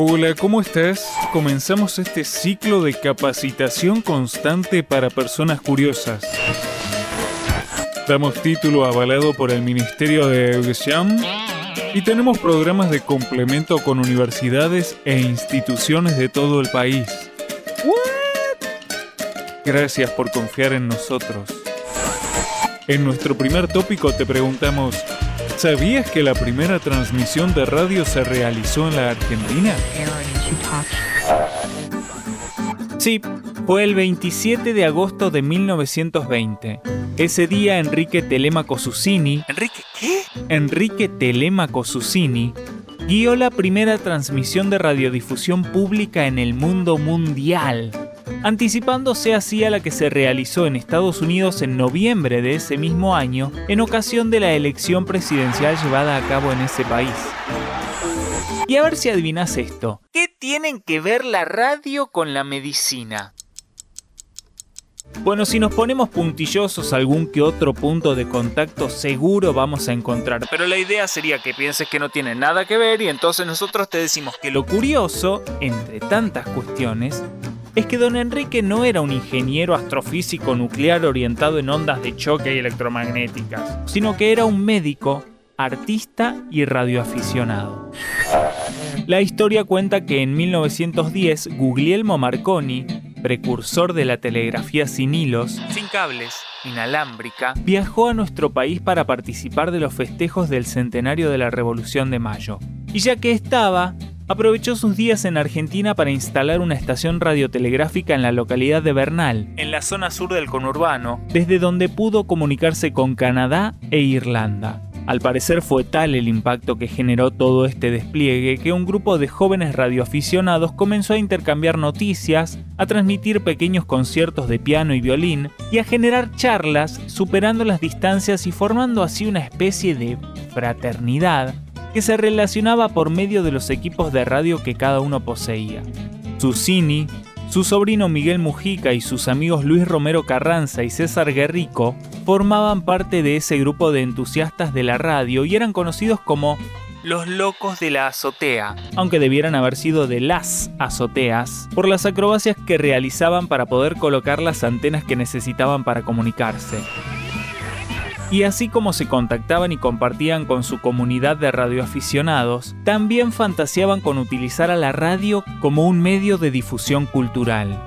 Hola, ¿cómo estás? Comenzamos este ciclo de capacitación constante para personas curiosas. Damos título avalado por el Ministerio de Educación y tenemos programas de complemento con universidades e instituciones de todo el país. Gracias por confiar en nosotros. En nuestro primer tópico te preguntamos, ¿sabías que la primera transmisión de radio se realizó en la Argentina? Sí, fue el 27 de agosto de 1920. Ese día Enrique Telemaco Susini... ¿Enrique qué? Enrique Telemaco Susini guió la primera transmisión de radiodifusión pública en el mundo mundial anticipándose así a la que se realizó en Estados Unidos en noviembre de ese mismo año en ocasión de la elección presidencial llevada a cabo en ese país. Y a ver si adivinas esto. ¿Qué tienen que ver la radio con la medicina? Bueno, si nos ponemos puntillosos algún que otro punto de contacto seguro vamos a encontrar, pero la idea sería que pienses que no tiene nada que ver y entonces nosotros te decimos que lo curioso, entre tantas cuestiones, es que don Enrique no era un ingeniero astrofísico nuclear orientado en ondas de choque y electromagnéticas, sino que era un médico, artista y radioaficionado. La historia cuenta que en 1910 Guglielmo Marconi, precursor de la telegrafía sin hilos, sin cables, inalámbrica, viajó a nuestro país para participar de los festejos del centenario de la Revolución de Mayo. Y ya que estaba, aprovechó sus días en Argentina para instalar una estación radiotelegráfica en la localidad de Bernal, en la zona sur del conurbano, desde donde pudo comunicarse con Canadá e Irlanda. Al parecer fue tal el impacto que generó todo este despliegue que un grupo de jóvenes radioaficionados comenzó a intercambiar noticias, a transmitir pequeños conciertos de piano y violín y a generar charlas superando las distancias y formando así una especie de fraternidad que se relacionaba por medio de los equipos de radio que cada uno poseía. Susini, su sobrino Miguel Mujica y sus amigos Luis Romero Carranza y César Guerrico formaban parte de ese grupo de entusiastas de la radio y eran conocidos como los locos de la azotea, aunque debieran haber sido de las azoteas, por las acrobacias que realizaban para poder colocar las antenas que necesitaban para comunicarse. Y así como se contactaban y compartían con su comunidad de radioaficionados, también fantaseaban con utilizar a la radio como un medio de difusión cultural.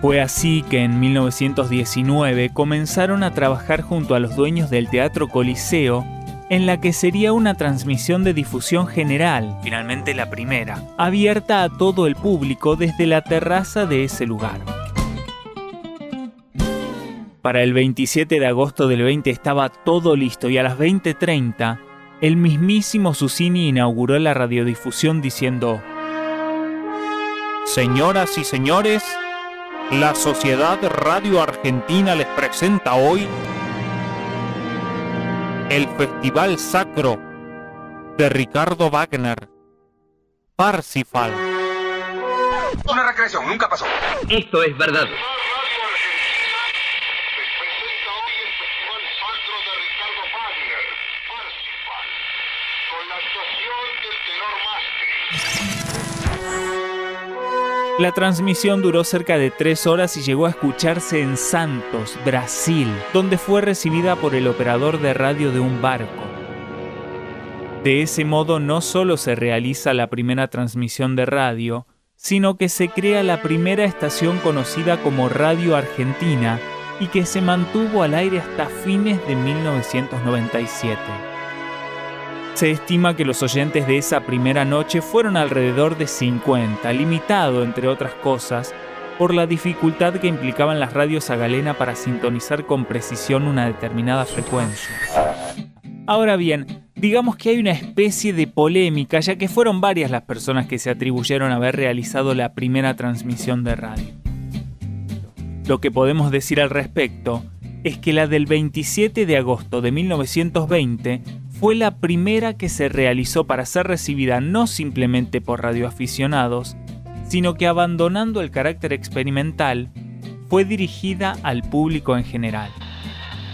Fue así que en 1919 comenzaron a trabajar junto a los dueños del Teatro Coliseo en la que sería una transmisión de difusión general, finalmente la primera, abierta a todo el público desde la terraza de ese lugar. Para el 27 de agosto del 20 estaba todo listo y a las 20:30 el mismísimo Susini inauguró la radiodifusión diciendo, Señoras y señores, la Sociedad Radio Argentina les presenta hoy el Festival Sacro de Ricardo Wagner, Parsifal. Una recreación, nunca pasó. Esto es verdad. La transmisión duró cerca de tres horas y llegó a escucharse en Santos, Brasil, donde fue recibida por el operador de radio de un barco. De ese modo no solo se realiza la primera transmisión de radio, sino que se crea la primera estación conocida como Radio Argentina y que se mantuvo al aire hasta fines de 1997. Se estima que los oyentes de esa primera noche fueron alrededor de 50, limitado, entre otras cosas, por la dificultad que implicaban las radios a galena para sintonizar con precisión una determinada frecuencia. Ahora bien, digamos que hay una especie de polémica, ya que fueron varias las personas que se atribuyeron haber realizado la primera transmisión de radio. Lo que podemos decir al respecto es que la del 27 de agosto de 1920 fue la primera que se realizó para ser recibida no simplemente por radioaficionados, sino que abandonando el carácter experimental, fue dirigida al público en general.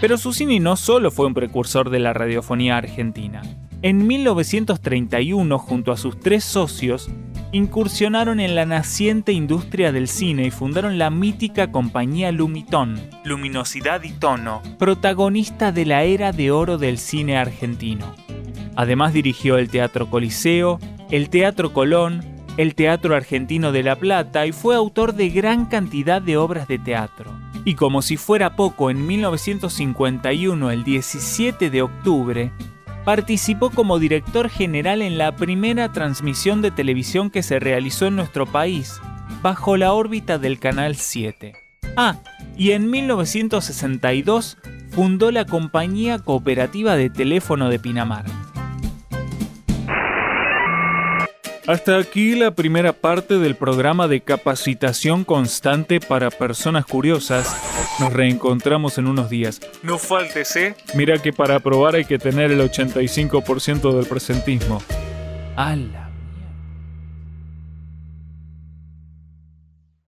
Pero Susini no solo fue un precursor de la radiofonía argentina. En 1931, junto a sus tres socios, incursionaron en la naciente industria del cine y fundaron la mítica compañía Lumitón, Luminosidad y Tono, protagonista de la era de oro del cine argentino. Además dirigió el Teatro Coliseo, el Teatro Colón, el Teatro Argentino de La Plata y fue autor de gran cantidad de obras de teatro. Y como si fuera poco, en 1951, el 17 de octubre, participó como director general en la primera transmisión de televisión que se realizó en nuestro país, bajo la órbita del Canal 7. Ah, y en 1962 fundó la Compañía Cooperativa de Teléfono de Pinamar. Hasta aquí la primera parte del programa de capacitación constante para personas curiosas. Nos reencontramos en unos días. No faltes, ¿eh? Mira que para probar hay que tener el 85% del presentismo. ¡Hala!